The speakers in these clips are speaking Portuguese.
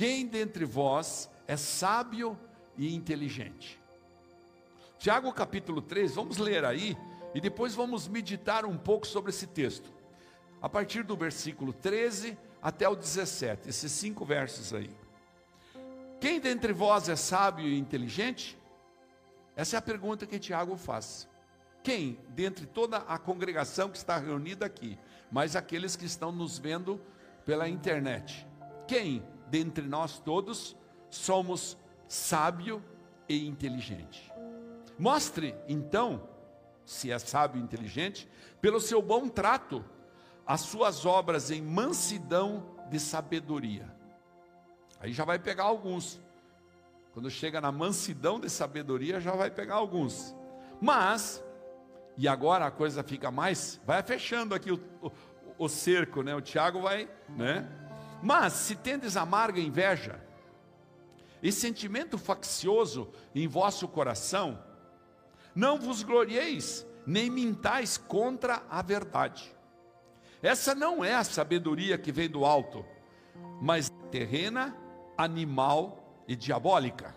Quem dentre vós é sábio e inteligente? Tiago capítulo 3, vamos ler aí e depois vamos meditar um pouco sobre esse texto. A partir do versículo 13 até o 17, esses cinco versos aí. Quem dentre vós é sábio e inteligente? Essa é a pergunta que Tiago faz. Quem, dentre toda a congregação que está reunida aqui, mas aqueles que estão nos vendo pela internet, quem, dentre nós todos, somos sábio e inteligente? Mostre, então, se é sábio e inteligente, pelo seu bom trato, as suas obras em mansidão de sabedoria Aí já vai pegar alguns. Quando chega na mansidão de sabedoria, já vai pegar alguns. Mas, e agora a coisa fica mais, vai fechando aqui o, o, o cerco, né? O Tiago vai, né? Mas, se tendes amarga inveja e sentimento faccioso em vosso coração, não vos glorieis, nem mintais contra a verdade. Essa não é a sabedoria que vem do alto, mas terrena animal e diabólica.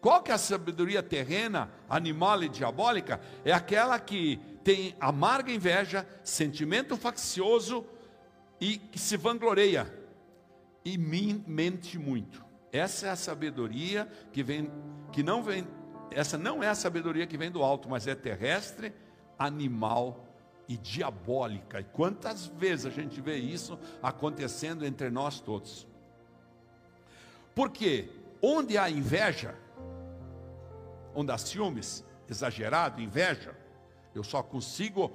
Qual que é a sabedoria terrena, animal e diabólica? É aquela que tem amarga inveja, sentimento faccioso e que se vangloreia e mente muito. Essa é a sabedoria que vem, que não vem, essa não é a sabedoria que vem do alto, mas é terrestre, animal e diabólica. E quantas vezes a gente vê isso acontecendo entre nós todos? Porque onde há inveja, onde há ciúmes, exagerado, inveja, eu só consigo,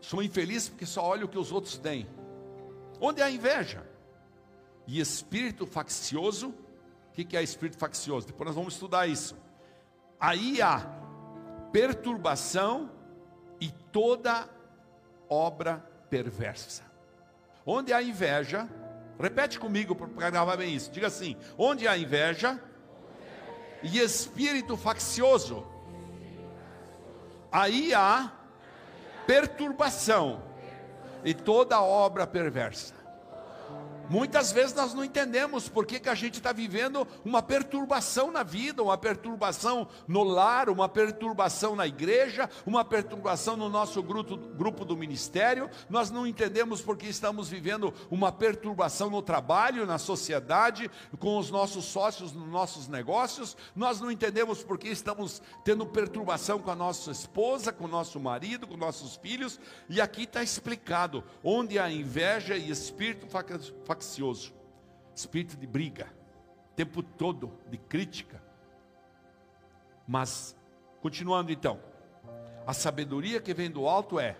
sou infeliz porque só olho o que os outros têm. Onde há inveja e espírito faccioso, o que, que é espírito faccioso? Depois nós vamos estudar isso. Aí há perturbação e toda obra perversa. Onde há inveja, Repete comigo para gravar bem isso. Diga assim: onde há inveja e espírito faccioso, aí há perturbação e toda obra perversa. Muitas vezes nós não entendemos por que, que a gente está vivendo uma perturbação na vida, uma perturbação no lar, uma perturbação na igreja, uma perturbação no nosso grupo, grupo do ministério. Nós não entendemos por que estamos vivendo uma perturbação no trabalho, na sociedade, com os nossos sócios, nos nossos negócios. Nós não entendemos por que estamos tendo perturbação com a nossa esposa, com o nosso marido, com nossos filhos. E aqui está explicado onde há inveja e espírito faccioso faccioso, espírito de briga, tempo todo de crítica. Mas, continuando então, a sabedoria que vem do alto é,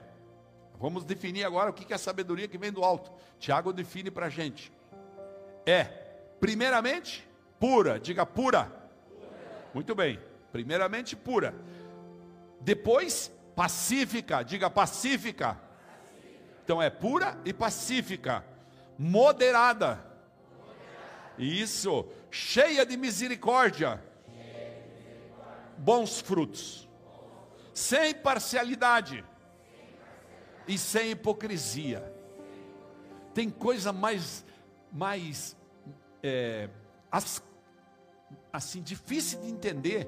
vamos definir agora o que é a sabedoria que vem do alto. Tiago define para a gente: é, primeiramente, pura, diga pura. pura. Muito bem, primeiramente pura, depois pacífica, diga pacífica. pacífica. Então é pura e pacífica moderada. Isso, cheia de misericórdia. Bons frutos. Sem parcialidade. E sem hipocrisia. Tem coisa mais, mais é, as, assim, difícil de entender.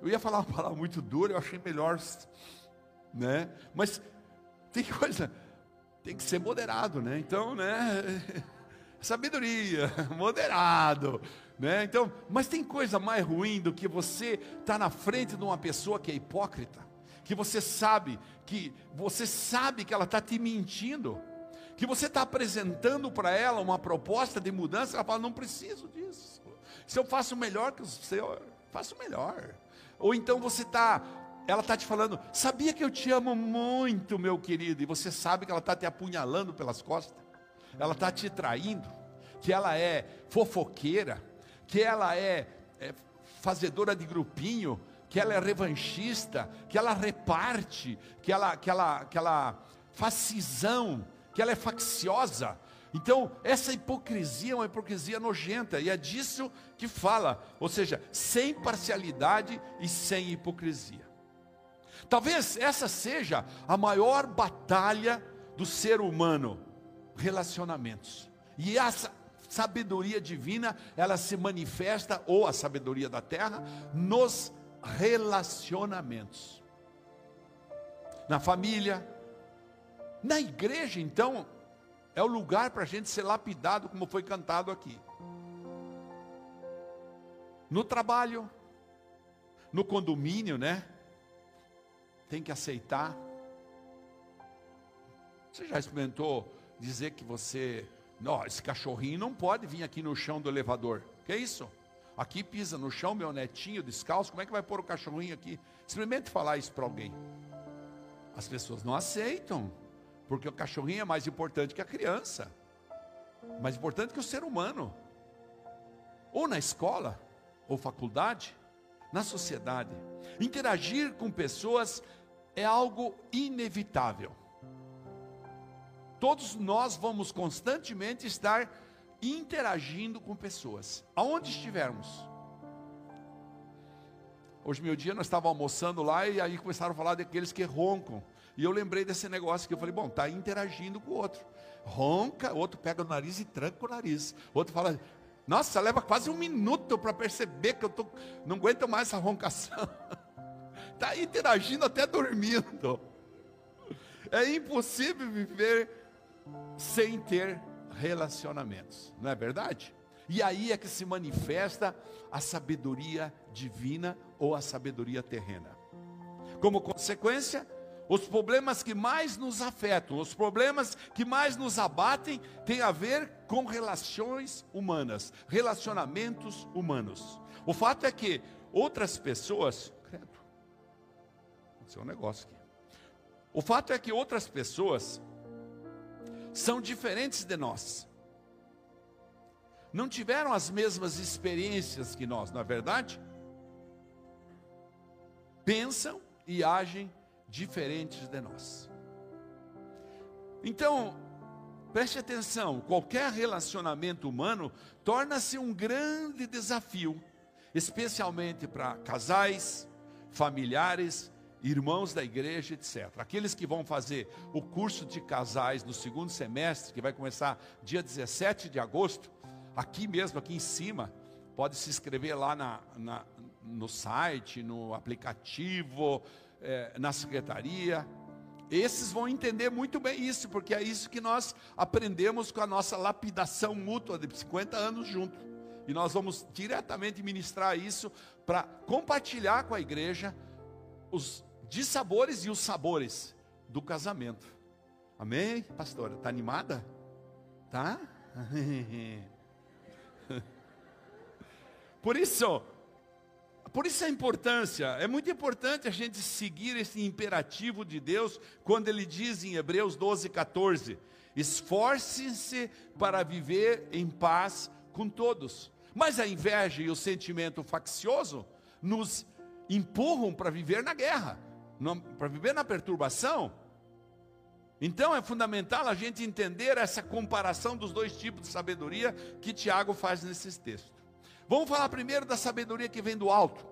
Eu ia falar uma palavra muito dura, eu achei melhor, né? Mas tem coisa tem que ser moderado, né? Então, né? Sabedoria, moderado, né? Então, mas tem coisa mais ruim do que você tá na frente de uma pessoa que é hipócrita, que você sabe que você sabe que ela está te mentindo, que você está apresentando para ela uma proposta de mudança, ela fala não preciso disso. Se eu faço melhor que o seu, faço melhor. Ou então você está ela está te falando, sabia que eu te amo muito, meu querido, e você sabe que ela está te apunhalando pelas costas, ela está te traindo, que ela é fofoqueira, que ela é, é fazedora de grupinho, que ela é revanchista, que ela reparte, que ela, que ela, que ela faz cisão, que ela é facciosa. Então, essa hipocrisia é uma hipocrisia nojenta, e é disso que fala, ou seja, sem parcialidade e sem hipocrisia. Talvez essa seja a maior batalha do ser humano, relacionamentos. E essa sabedoria divina, ela se manifesta, ou a sabedoria da terra, nos relacionamentos. Na família, na igreja, então, é o lugar para a gente ser lapidado, como foi cantado aqui. No trabalho, no condomínio, né? Tem que aceitar. Você já experimentou dizer que você, não, esse cachorrinho não pode vir aqui no chão do elevador? Que é isso? Aqui pisa no chão, meu netinho descalço, como é que vai pôr o cachorrinho aqui? Experimente falar isso para alguém. As pessoas não aceitam, porque o cachorrinho é mais importante que a criança, mais importante que o ser humano. Ou na escola, ou faculdade, na sociedade. Interagir com pessoas é algo inevitável. Todos nós vamos constantemente estar interagindo com pessoas, aonde estivermos. Hoje, meu dia, nós estávamos almoçando lá e aí começaram a falar daqueles que roncam. E eu lembrei desse negócio que eu falei, bom, está interagindo com o outro. Ronca, outro pega o nariz e tranca o nariz. Outro fala, nossa, leva quase um minuto para perceber que eu tô, não aguento mais essa roncação. Está interagindo até dormindo. É impossível viver sem ter relacionamentos, não é verdade? E aí é que se manifesta a sabedoria divina ou a sabedoria terrena. Como consequência, os problemas que mais nos afetam, os problemas que mais nos abatem, têm a ver com relações humanas, relacionamentos humanos. O fato é que outras pessoas. Credo, aconteceu um negócio aqui. O fato é que outras pessoas são diferentes de nós. Não tiveram as mesmas experiências que nós, não é verdade? Pensam e agem diferentes de nós. Então, preste atenção: qualquer relacionamento humano torna-se um grande desafio, especialmente para casais, familiares, irmãos da igreja, etc. Aqueles que vão fazer o curso de casais no segundo semestre, que vai começar dia 17 de agosto, aqui mesmo, aqui em cima, pode se inscrever lá na, na no site, no aplicativo, é, na secretaria. Esses vão entender muito bem isso, porque é isso que nós aprendemos com a nossa lapidação mútua de 50 anos juntos. E nós vamos diretamente ministrar isso para compartilhar com a igreja os dissabores e os sabores do casamento. Amém, pastora? Está animada? Tá? Por isso, por isso a importância, é muito importante a gente seguir esse imperativo de Deus, quando ele diz em Hebreus 12, 14: esforce-se para viver em paz com todos. Mas a inveja e o sentimento faccioso nos empurram para viver na guerra, para viver na perturbação. Então é fundamental a gente entender essa comparação dos dois tipos de sabedoria que Tiago faz nesses textos. Vamos falar primeiro da sabedoria que vem do alto,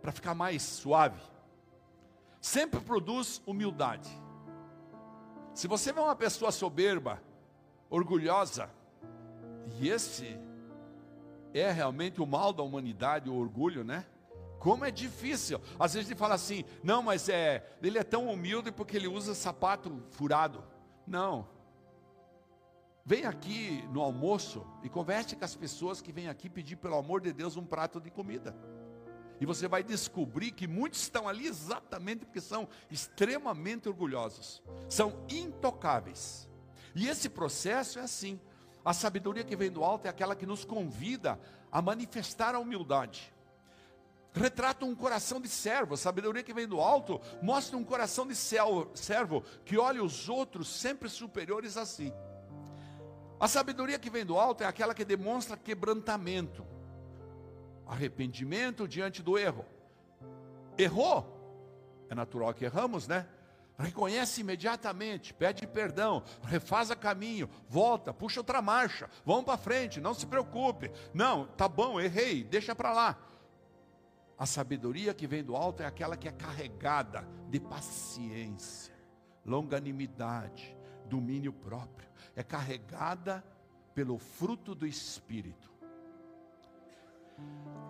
para ficar mais suave. Sempre produz humildade. Se você vê uma pessoa soberba, orgulhosa, e esse é realmente o mal da humanidade, o orgulho, né? Como é difícil. Às vezes ele fala assim: não, mas é, ele é tão humilde porque ele usa sapato furado. Não, Vem aqui no almoço e converse com as pessoas que vêm aqui pedir, pelo amor de Deus, um prato de comida. E você vai descobrir que muitos estão ali exatamente porque são extremamente orgulhosos, são intocáveis. E esse processo é assim. A sabedoria que vem do alto é aquela que nos convida a manifestar a humildade. Retrata um coração de servo, a sabedoria que vem do alto mostra um coração de servo que olha os outros sempre superiores a si. A sabedoria que vem do alto é aquela que demonstra quebrantamento, arrependimento diante do erro. Errou, é natural que erramos, né? Reconhece imediatamente, pede perdão, refaz a caminho, volta, puxa outra marcha, vamos para frente, não se preocupe. Não, tá bom, errei, deixa para lá. A sabedoria que vem do alto é aquela que é carregada de paciência, longanimidade, domínio próprio é carregada pelo fruto do Espírito.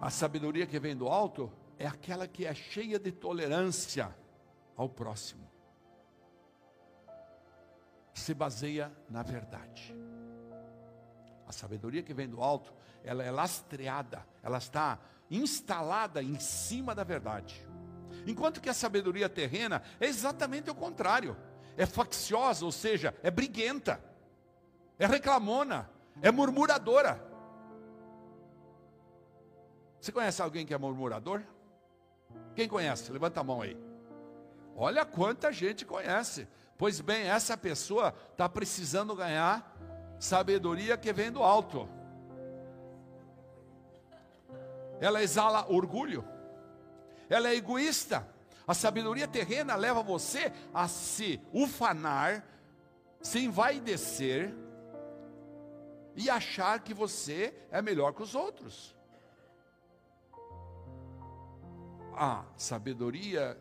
A sabedoria que vem do alto é aquela que é cheia de tolerância ao próximo. Se baseia na verdade. A sabedoria que vem do alto, ela é lastreada, ela está instalada em cima da verdade. Enquanto que a sabedoria terrena é exatamente o contrário. É facciosa, ou seja, é briguenta, é reclamona, é murmuradora. Você conhece alguém que é murmurador? Quem conhece? Levanta a mão aí. Olha quanta gente conhece. Pois bem, essa pessoa está precisando ganhar sabedoria que vem do alto. Ela exala orgulho. Ela é egoísta. A sabedoria terrena leva você a se ufanar, se envaidecer e achar que você é melhor que os outros. A sabedoria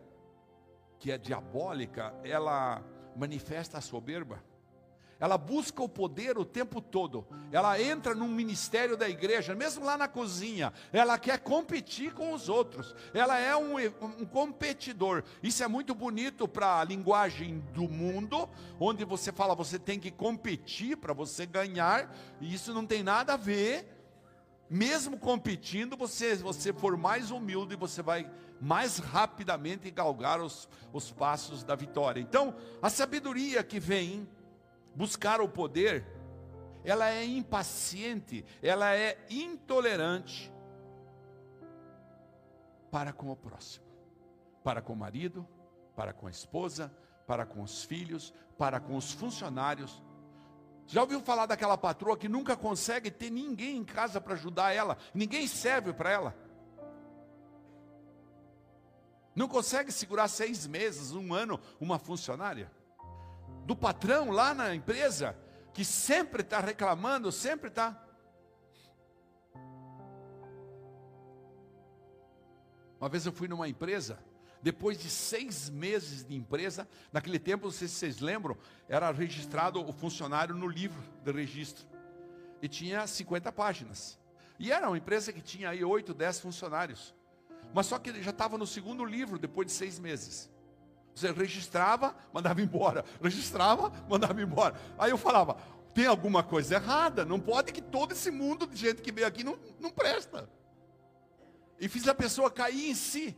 que é diabólica, ela manifesta a soberba. Ela busca o poder o tempo todo. Ela entra no ministério da igreja, mesmo lá na cozinha. Ela quer competir com os outros. Ela é um, um competidor. Isso é muito bonito para a linguagem do mundo, onde você fala você tem que competir para você ganhar. E isso não tem nada a ver. Mesmo competindo, você, você for mais humilde, você vai mais rapidamente galgar os, os passos da vitória. Então, a sabedoria que vem buscar o poder, ela é impaciente, ela é intolerante para com o próximo, para com o marido, para com a esposa, para com os filhos, para com os funcionários. Já ouviu falar daquela patroa que nunca consegue ter ninguém em casa para ajudar ela, ninguém serve para ela? Não consegue segurar seis meses, um ano, uma funcionária? Do patrão lá na empresa, que sempre está reclamando, sempre está. Uma vez eu fui numa empresa, depois de seis meses de empresa, naquele tempo, não sei se vocês lembram, era registrado o funcionário no livro de registro. E tinha 50 páginas. E era uma empresa que tinha aí 8, 10 funcionários. Mas só que ele já estava no segundo livro depois de seis meses. Você registrava, mandava embora. Registrava, mandava embora. Aí eu falava, tem alguma coisa errada. Não pode que todo esse mundo de gente que veio aqui não, não presta. E fiz a pessoa cair em si.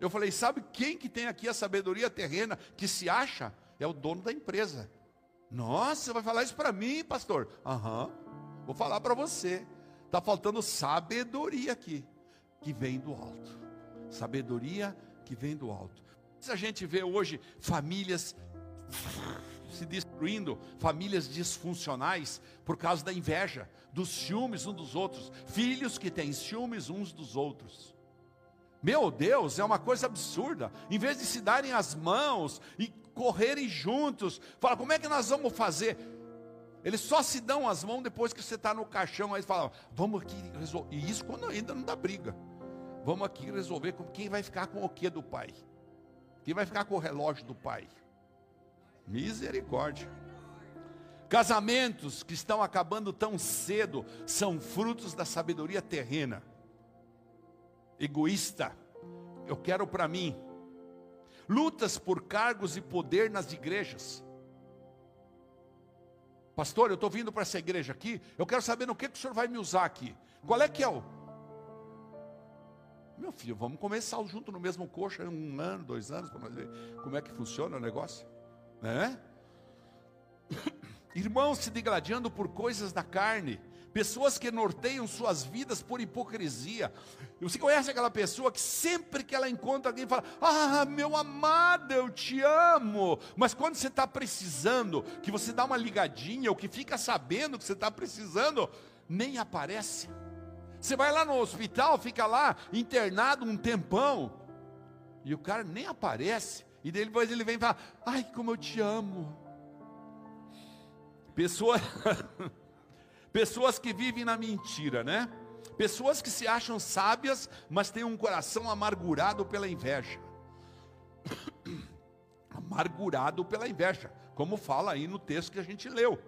Eu falei, sabe quem que tem aqui a sabedoria terrena que se acha? É o dono da empresa. Nossa, vai falar isso para mim, pastor? Aham, uhum, vou falar para você. Está faltando sabedoria aqui, que vem do alto. Sabedoria que vem do alto. A gente vê hoje famílias se destruindo, famílias disfuncionais por causa da inveja, dos ciúmes uns dos outros, filhos que têm ciúmes uns dos outros. Meu Deus, é uma coisa absurda. Em vez de se darem as mãos e correrem juntos, fala, como é que nós vamos fazer? Eles só se dão as mãos depois que você está no caixão, aí falam, vamos aqui resolver. E isso quando ainda não dá briga. Vamos aqui resolver com quem vai ficar com o que do pai. Quem vai ficar com o relógio do pai? Misericórdia. Casamentos que estão acabando tão cedo são frutos da sabedoria terrena. Egoísta. Eu quero para mim. Lutas por cargos e poder nas igrejas. Pastor, eu estou vindo para essa igreja aqui. Eu quero saber no que, que o senhor vai me usar aqui. Qual é que é o meu filho, vamos começar junto no mesmo coxa um ano, dois anos, para ver como é que funciona o negócio. Né? Irmãos se degradando por coisas da carne, pessoas que norteiam suas vidas por hipocrisia. Você conhece aquela pessoa que sempre que ela encontra alguém fala: Ah, meu amado, eu te amo. Mas quando você está precisando, que você dá uma ligadinha, ou que fica sabendo que você está precisando, nem aparece. Você vai lá no hospital, fica lá internado um tempão, e o cara nem aparece, e depois ele vem e fala: Ai, como eu te amo. Pessoas, pessoas que vivem na mentira, né? Pessoas que se acham sábias, mas têm um coração amargurado pela inveja. amargurado pela inveja, como fala aí no texto que a gente leu.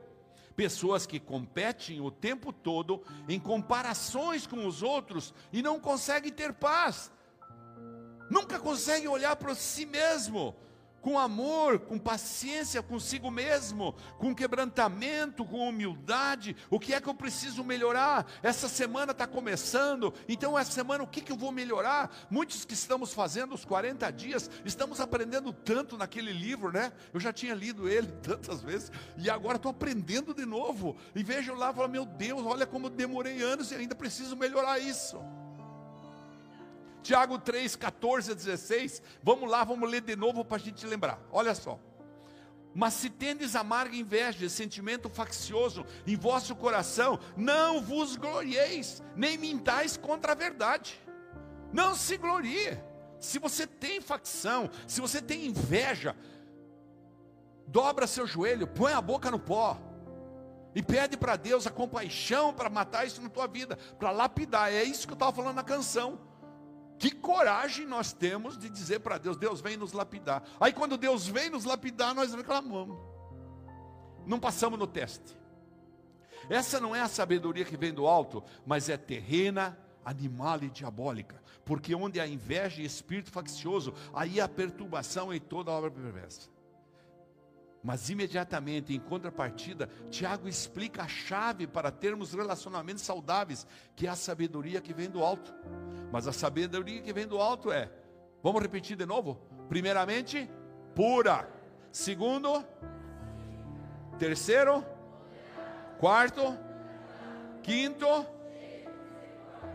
Pessoas que competem o tempo todo em comparações com os outros e não conseguem ter paz. Nunca conseguem olhar para si mesmo com amor, com paciência consigo mesmo, com quebrantamento, com humildade. O que é que eu preciso melhorar? Essa semana está começando, então essa semana o que, que eu vou melhorar? Muitos que estamos fazendo os 40 dias, estamos aprendendo tanto naquele livro, né? Eu já tinha lido ele tantas vezes e agora estou aprendendo de novo. E vejo lá e falo, meu Deus, olha como eu demorei anos e ainda preciso melhorar isso. Tiago 3, 14 a 16. Vamos lá, vamos ler de novo para a gente lembrar. Olha só. Mas se tendes amarga inveja, sentimento faccioso em vosso coração, não vos glorieis, nem mintais contra a verdade. Não se glorie. Se você tem facção, se você tem inveja, dobra seu joelho, põe a boca no pó e pede para Deus a compaixão para matar isso na tua vida, para lapidar. É isso que eu estava falando na canção. Que coragem nós temos de dizer para Deus: Deus vem nos lapidar. Aí quando Deus vem nos lapidar, nós reclamamos. Não passamos no teste. Essa não é a sabedoria que vem do alto, mas é terrena, animal e diabólica. Porque onde há inveja e espírito faccioso, aí há perturbação em toda obra perversa. Mas imediatamente, em contrapartida, Tiago explica a chave para termos relacionamentos saudáveis, que é a sabedoria que vem do alto. Mas a sabedoria que vem do alto é, vamos repetir de novo? Primeiramente, pura. Segundo, terceiro, quarto, quinto,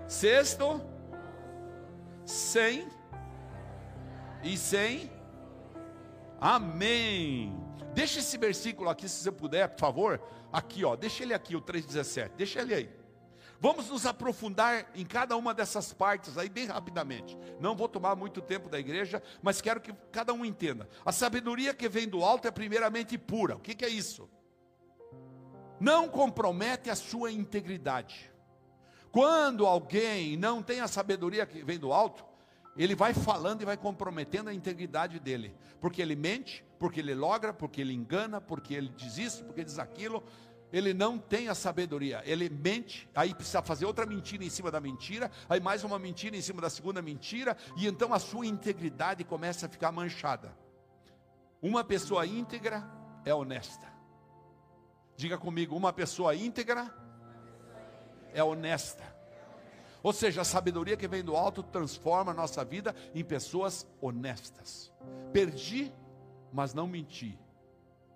sexto, cem e cem. Amém. Deixa esse versículo aqui, se você puder, por favor. Aqui, ó, deixa ele aqui, o 3,17. Deixa ele aí. Vamos nos aprofundar em cada uma dessas partes aí bem rapidamente. Não vou tomar muito tempo da igreja, mas quero que cada um entenda. A sabedoria que vem do alto é primeiramente pura. O que, que é isso? Não compromete a sua integridade. Quando alguém não tem a sabedoria que vem do alto, ele vai falando e vai comprometendo a integridade dele, porque ele mente, porque ele logra, porque ele engana, porque ele diz isso, porque diz aquilo. Ele não tem a sabedoria, ele mente, aí precisa fazer outra mentira em cima da mentira, aí mais uma mentira em cima da segunda mentira, e então a sua integridade começa a ficar manchada. Uma pessoa íntegra é honesta. Diga comigo, uma pessoa íntegra é honesta. Ou seja, a sabedoria que vem do alto transforma a nossa vida em pessoas honestas. Perdi, mas não menti.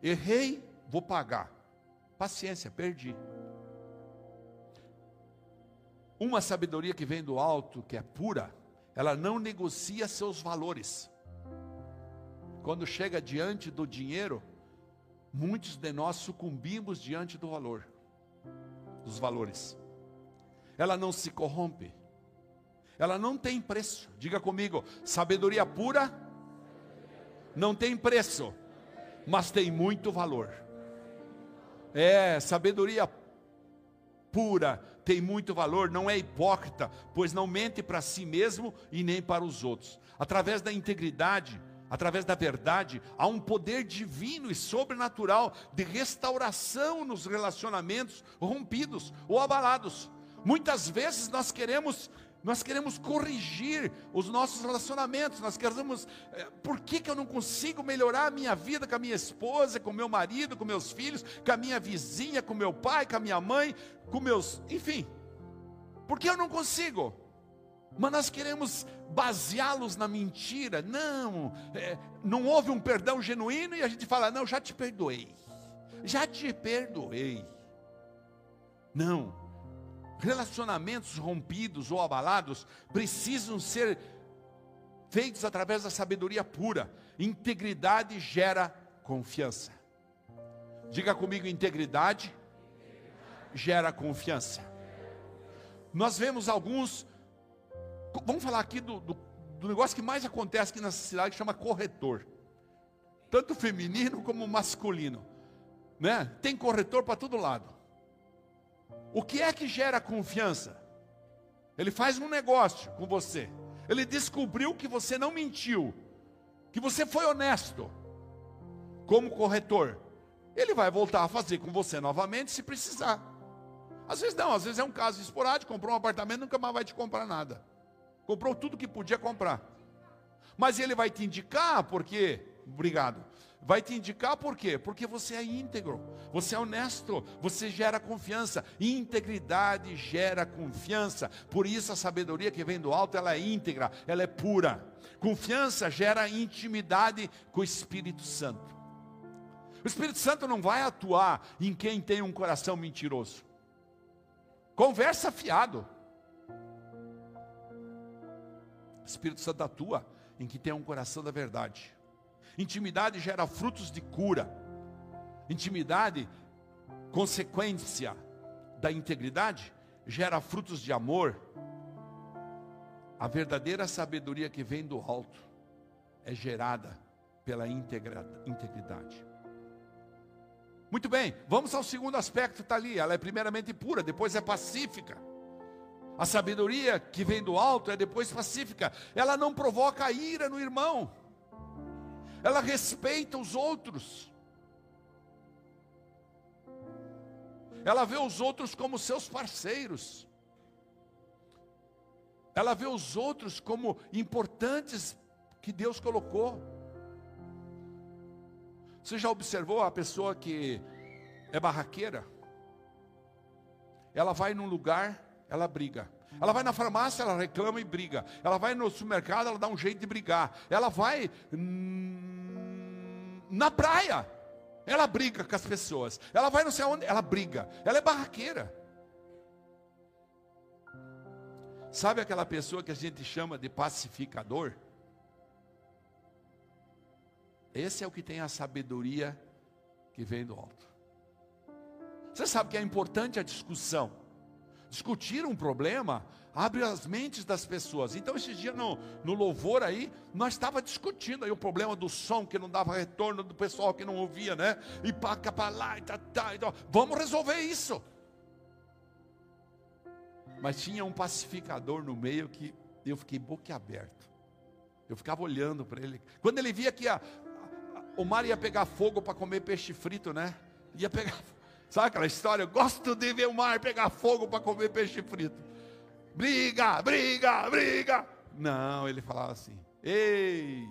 Errei, vou pagar. Paciência, perdi. Uma sabedoria que vem do alto, que é pura, ela não negocia seus valores. Quando chega diante do dinheiro, muitos de nós sucumbimos diante do valor, dos valores ela não se corrompe, ela não tem preço. Diga comigo: sabedoria pura não tem preço, mas tem muito valor. É, sabedoria pura tem muito valor, não é hipócrita, pois não mente para si mesmo e nem para os outros. Através da integridade, através da verdade, há um poder divino e sobrenatural de restauração nos relacionamentos rompidos ou abalados. Muitas vezes nós queremos nós queremos corrigir os nossos relacionamentos, nós queremos, é, por que, que eu não consigo melhorar a minha vida com a minha esposa, com meu marido, com meus filhos, com a minha vizinha, com meu pai, com a minha mãe, com meus, enfim, por que eu não consigo? Mas nós queremos baseá-los na mentira, não, é, não houve um perdão genuíno e a gente fala, não, já te perdoei, já te perdoei, não, relacionamentos rompidos ou abalados precisam ser feitos através da sabedoria pura. Integridade gera confiança. Diga comigo: integridade gera confiança. Nós vemos alguns, vamos falar aqui do, do, do negócio que mais acontece aqui nessa cidade, que chama corretor, tanto feminino como masculino, né? Tem corretor para todo lado. O que é que gera confiança? Ele faz um negócio com você. Ele descobriu que você não mentiu, que você foi honesto. Como corretor, ele vai voltar a fazer com você novamente se precisar. Às vezes não, às vezes é um caso esporádico, comprou um apartamento, nunca mais vai te comprar nada. Comprou tudo que podia comprar. Mas ele vai te indicar porque, obrigado. Vai te indicar por quê? Porque você é íntegro, você é honesto, você gera confiança. Integridade gera confiança. Por isso a sabedoria que vem do alto, ela é íntegra, ela é pura. Confiança gera intimidade com o Espírito Santo. O Espírito Santo não vai atuar em quem tem um coração mentiroso. Conversa fiado. O Espírito Santo atua em quem tem um coração da verdade. Intimidade gera frutos de cura. Intimidade, consequência da integridade, gera frutos de amor. A verdadeira sabedoria que vem do alto é gerada pela integridade. Muito bem, vamos ao segundo aspecto, está ali. Ela é primeiramente pura, depois é pacífica. A sabedoria que vem do alto é depois pacífica. Ela não provoca ira no irmão ela respeita os outros. Ela vê os outros como seus parceiros. Ela vê os outros como importantes que Deus colocou. Você já observou a pessoa que é barraqueira? Ela vai num lugar, ela briga. Ela vai na farmácia, ela reclama e briga. Ela vai no supermercado, ela dá um jeito de brigar. Ela vai hum, na praia, ela briga com as pessoas. Ela vai não sei onde, ela briga. Ela é barraqueira. Sabe aquela pessoa que a gente chama de pacificador? Esse é o que tem a sabedoria que vem do alto. Você sabe que é importante a discussão discutir um problema abre as mentes das pessoas. Então, esse dia no, no louvor aí, nós estava discutindo aí o problema do som que não dava retorno do pessoal que não ouvia, né? E para cá, para lá, e tá, tá, então, vamos resolver isso. Mas tinha um pacificador no meio que eu fiquei boquiaberto. Eu ficava olhando para ele. Quando ele via que a, a, o mar ia pegar fogo para comer peixe frito, né? Ia pegar Sabe aquela história? Eu gosto de ver o mar pegar fogo para comer peixe frito. Briga, briga, briga. Não, ele falava assim: Ei,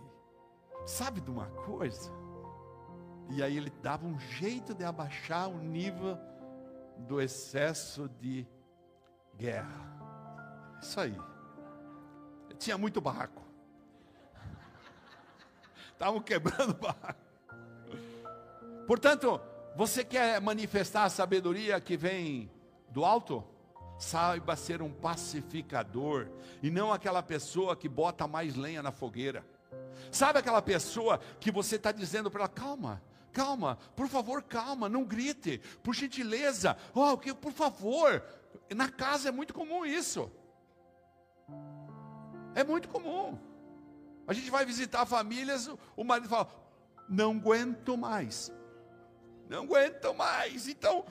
sabe de uma coisa? E aí ele dava um jeito de abaixar o nível do excesso de guerra. Isso aí. Tinha muito barraco. Estavam quebrando barraco. Portanto, você quer manifestar a sabedoria que vem do alto? Saiba ser um pacificador e não aquela pessoa que bota mais lenha na fogueira. Sabe aquela pessoa que você está dizendo para ela, calma, calma, por favor, calma, não grite, por gentileza, oh, que, por favor. Na casa é muito comum isso. É muito comum. A gente vai visitar famílias, o marido fala, não aguento mais não aguentam mais. Então,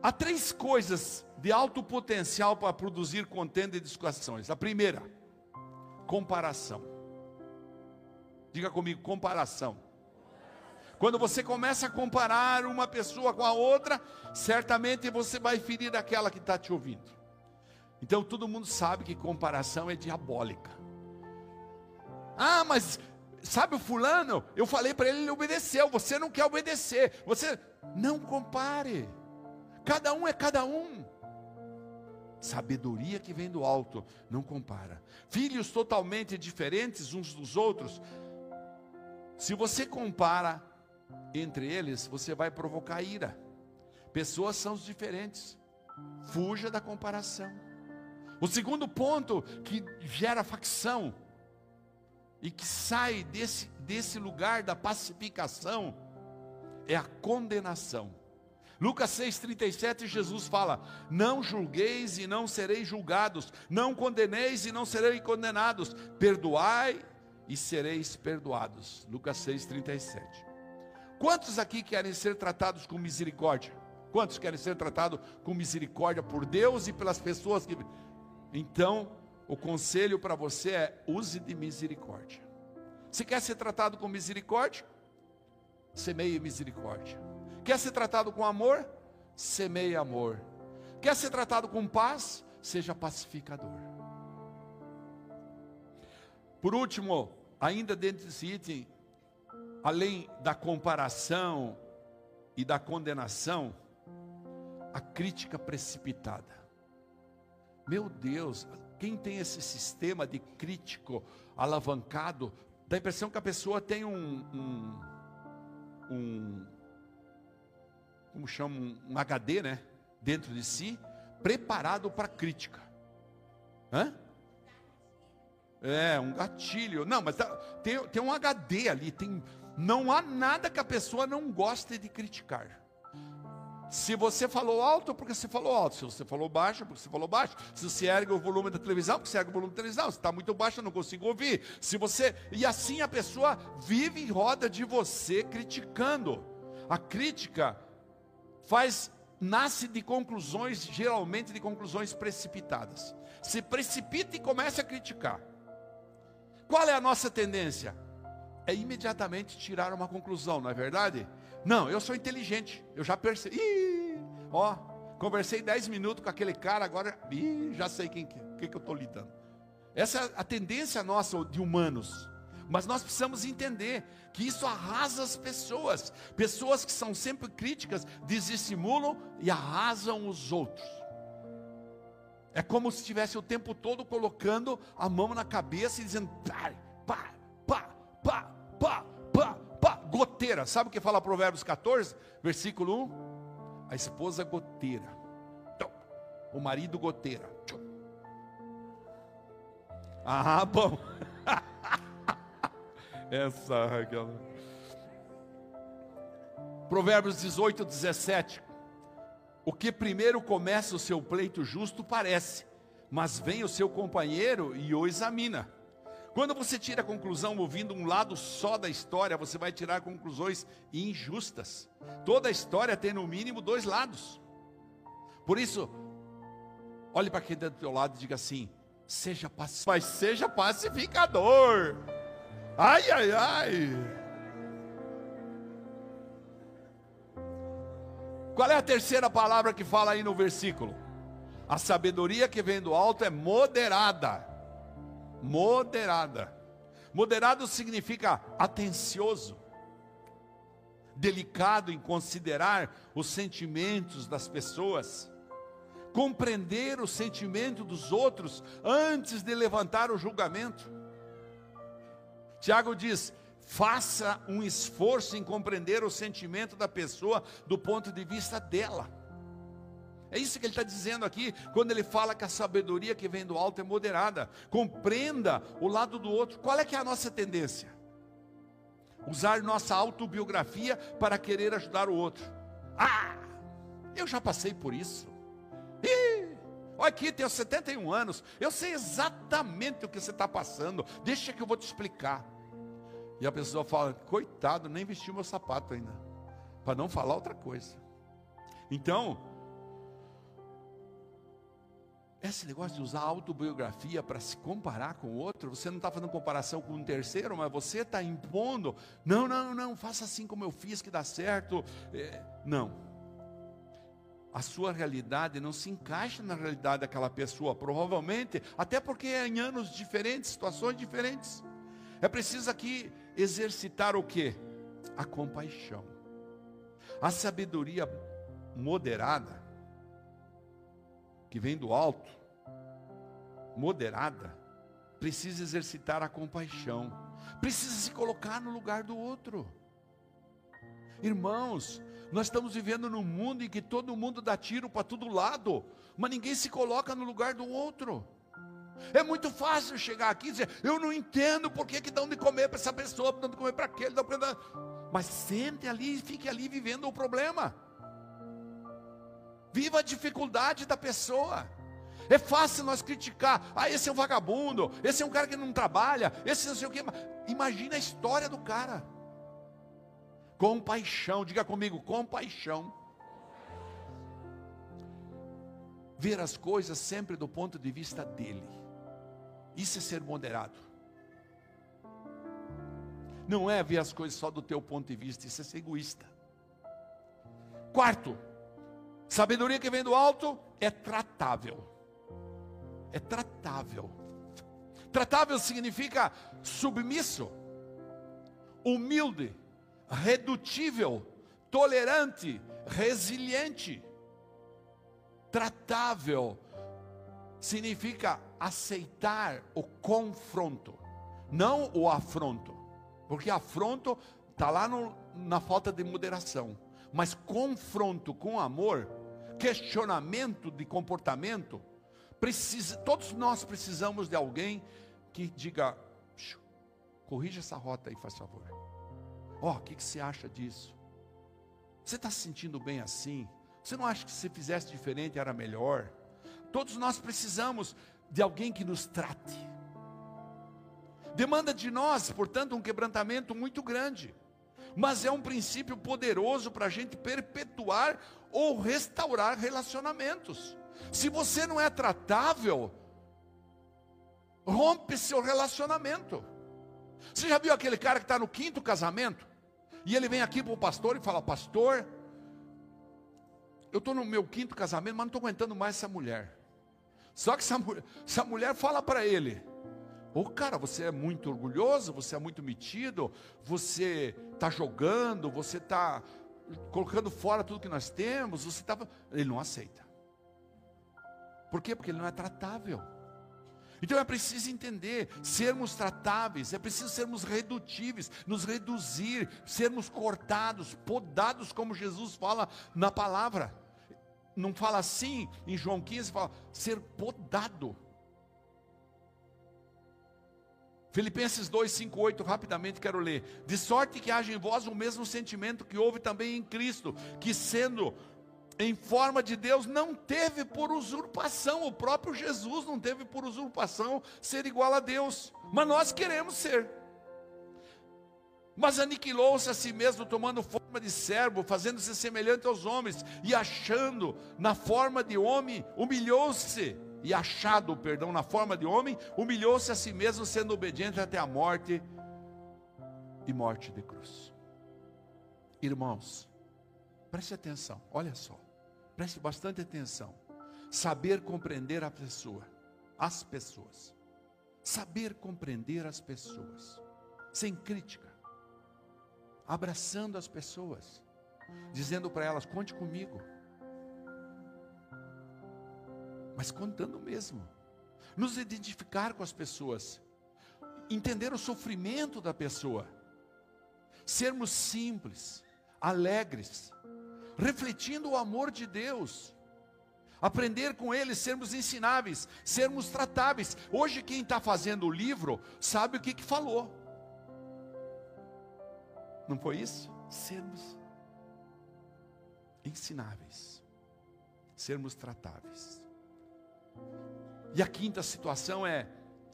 há três coisas de alto potencial para produzir contenda e discussões. A primeira, comparação. Diga comigo, comparação. Quando você começa a comparar uma pessoa com a outra, certamente você vai ferir aquela que está te ouvindo. Então todo mundo sabe que comparação é diabólica. Ah, mas sabe o fulano? Eu falei para ele, ele obedeceu. Você não quer obedecer. Você não compare. Cada um é cada um. Sabedoria que vem do alto, não compara. Filhos totalmente diferentes uns dos outros. Se você compara entre eles, você vai provocar ira. Pessoas são diferentes. Fuja da comparação. O segundo ponto que gera facção e que sai desse, desse lugar da pacificação é a condenação. Lucas 6,37, Jesus fala: Não julgueis e não sereis julgados, não condeneis e não sereis condenados, perdoai e sereis perdoados. Lucas 6,37. Quantos aqui querem ser tratados com misericórdia? Quantos querem ser tratados com misericórdia por Deus e pelas pessoas que. Então, o conselho para você é use de misericórdia. Se quer ser tratado com misericórdia? semeie misericórdia. Quer ser tratado com amor? Semeie amor. Quer ser tratado com paz? Seja pacificador. Por último, ainda dentro desse item, além da comparação e da condenação, a crítica precipitada. Meu Deus, quem tem esse sistema de crítico alavancado, dá a impressão que a pessoa tem um, um, um como chama, um HD, né? Dentro de si, preparado para crítica. Hã? É, um gatilho. Não, mas tá, tem, tem um HD ali. Tem, não há nada que a pessoa não goste de criticar. Se você falou alto, porque você falou alto. Se você falou baixo, porque você falou baixo. Se você ergue o volume da televisão, porque você ergue o volume da televisão. Se está muito baixo, eu não consigo ouvir. Se você. E assim a pessoa vive em roda de você criticando. A crítica faz. Nasce de conclusões, geralmente de conclusões precipitadas. Se precipita e começa a criticar. Qual é a nossa tendência? É imediatamente tirar uma conclusão, não é verdade? Não, eu sou inteligente, eu já percebi. Ih, ó, conversei 10 minutos com aquele cara, agora ih, já sei quem que, que, que eu estou lidando. Essa é a tendência nossa de humanos. Mas nós precisamos entender que isso arrasa as pessoas. Pessoas que são sempre críticas desestimulam e arrasam os outros. É como se estivesse o tempo todo colocando a mão na cabeça e dizendo: pá, pá, goteira. Sabe o que fala Provérbios 14, versículo 1? A esposa goteira, o marido goteira. Ah, bom. Essa Raquel. Provérbios 18, 17. O que primeiro começa o seu pleito justo parece, mas vem o seu companheiro e o examina. Quando você tira a conclusão ouvindo um lado só da história, você vai tirar conclusões injustas. Toda história tem no mínimo dois lados. Por isso, olhe para quem está do teu lado e diga assim: seja. Mas seja pacificador. Ai, ai, ai. Qual é a terceira palavra que fala aí no versículo? A sabedoria que vem do alto é moderada. Moderada. Moderado significa atencioso, delicado em considerar os sentimentos das pessoas, compreender o sentimento dos outros antes de levantar o julgamento. Tiago diz: Faça um esforço em compreender o sentimento da pessoa do ponto de vista dela. É isso que ele está dizendo aqui, quando ele fala que a sabedoria que vem do alto é moderada. Compreenda o lado do outro. Qual é que é a nossa tendência? Usar nossa autobiografia para querer ajudar o outro. Ah, eu já passei por isso. Ih, olha aqui, tenho 71 anos. Eu sei exatamente o que você está passando. Deixa que eu vou te explicar. E a pessoa fala: coitado, nem vestiu meu sapato ainda. Para não falar outra coisa. Então, esse negócio de usar autobiografia para se comparar com o outro, você não está fazendo comparação com um terceiro, mas você está impondo. Não, não, não, faça assim como eu fiz que dá certo. É, não. A sua realidade não se encaixa na realidade daquela pessoa, provavelmente, até porque é em anos diferentes, situações diferentes. É preciso aqui exercitar o que? A compaixão. A sabedoria moderada, que vem do alto, moderada, precisa exercitar a compaixão, precisa se colocar no lugar do outro. Irmãos, nós estamos vivendo num mundo em que todo mundo dá tiro para todo lado, mas ninguém se coloca no lugar do outro. É muito fácil chegar aqui e dizer, eu não entendo por que, que dão de comer para essa pessoa, dão de comer para aquele, dão para... Mas sente ali e fique ali vivendo o problema. Viva a dificuldade da pessoa. É fácil nós criticar. Ah, esse é um vagabundo, esse é um cara que não trabalha, esse não sei o que. Imagina a história do cara. Compaixão, diga comigo, compaixão. Ver as coisas sempre do ponto de vista dele. Isso é ser moderado. não é ver as coisas só do teu ponto de vista, isso é ser egoísta. Quarto, sabedoria que vem do alto é tratável. É tratável. Tratável significa submisso, humilde, redutível, tolerante, resiliente. Tratável significa aceitar o confronto, não o afronto, porque afronto está lá no, na falta de moderação, mas confronto com amor, questionamento de comportamento, precisa, todos nós precisamos de alguém que diga, corrija essa rota aí, faz favor. Ó, oh, o que, que você acha disso? Você está se sentindo bem assim? Você não acha que se fizesse diferente era melhor? Todos nós precisamos de alguém que nos trate. Demanda de nós, portanto, um quebrantamento muito grande. Mas é um princípio poderoso para a gente perpetuar ou restaurar relacionamentos. Se você não é tratável, rompe seu relacionamento. Você já viu aquele cara que está no quinto casamento? E ele vem aqui para o pastor e fala: Pastor, eu estou no meu quinto casamento, mas não estou aguentando mais essa mulher. Só que essa, essa mulher fala para ele: Ô oh, cara, você é muito orgulhoso, você é muito metido, você está jogando, você está colocando fora tudo que nós temos, você está. Ele não aceita. Por quê? Porque ele não é tratável. Então é preciso entender, sermos tratáveis, é preciso sermos redutíveis, nos reduzir, sermos cortados, podados, como Jesus fala na palavra. Não fala assim em João 15, fala ser podado. Filipenses 2, 5, 8, rapidamente quero ler. De sorte que haja em vós o mesmo sentimento que houve também em Cristo, que sendo em forma de Deus, não teve por usurpação, o próprio Jesus não teve por usurpação ser igual a Deus, mas nós queremos ser. Mas aniquilou-se a si mesmo, tomando forma de servo, fazendo-se semelhante aos homens, e achando na forma de homem, humilhou-se, e achado, perdão, na forma de homem, humilhou-se a si mesmo, sendo obediente até a morte e morte de cruz. Irmãos, preste atenção, olha só. Preste bastante atenção. Saber compreender a pessoa, as pessoas. Saber compreender as pessoas, sem crítica, abraçando as pessoas, dizendo para elas: conte comigo, mas contando mesmo, nos identificar com as pessoas, entender o sofrimento da pessoa, sermos simples, alegres, refletindo o amor de Deus. Aprender com ele, sermos ensináveis, sermos tratáveis. Hoje, quem está fazendo o livro sabe o que, que falou. Não foi isso? Sermos ensináveis, sermos tratáveis. E a quinta situação é: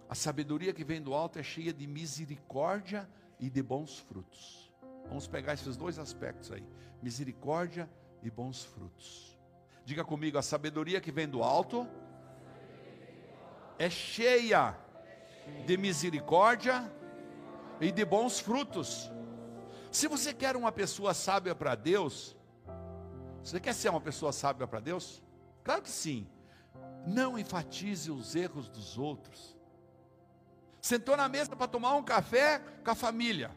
a sabedoria que vem do alto é cheia de misericórdia e de bons frutos. Vamos pegar esses dois aspectos aí: misericórdia e bons frutos. Diga comigo, a sabedoria que vem do alto é cheia de misericórdia e de bons frutos. Se você quer uma pessoa sábia para Deus, você quer ser uma pessoa sábia para Deus? Claro que sim. Não enfatize os erros dos outros. Sentou na mesa para tomar um café com a família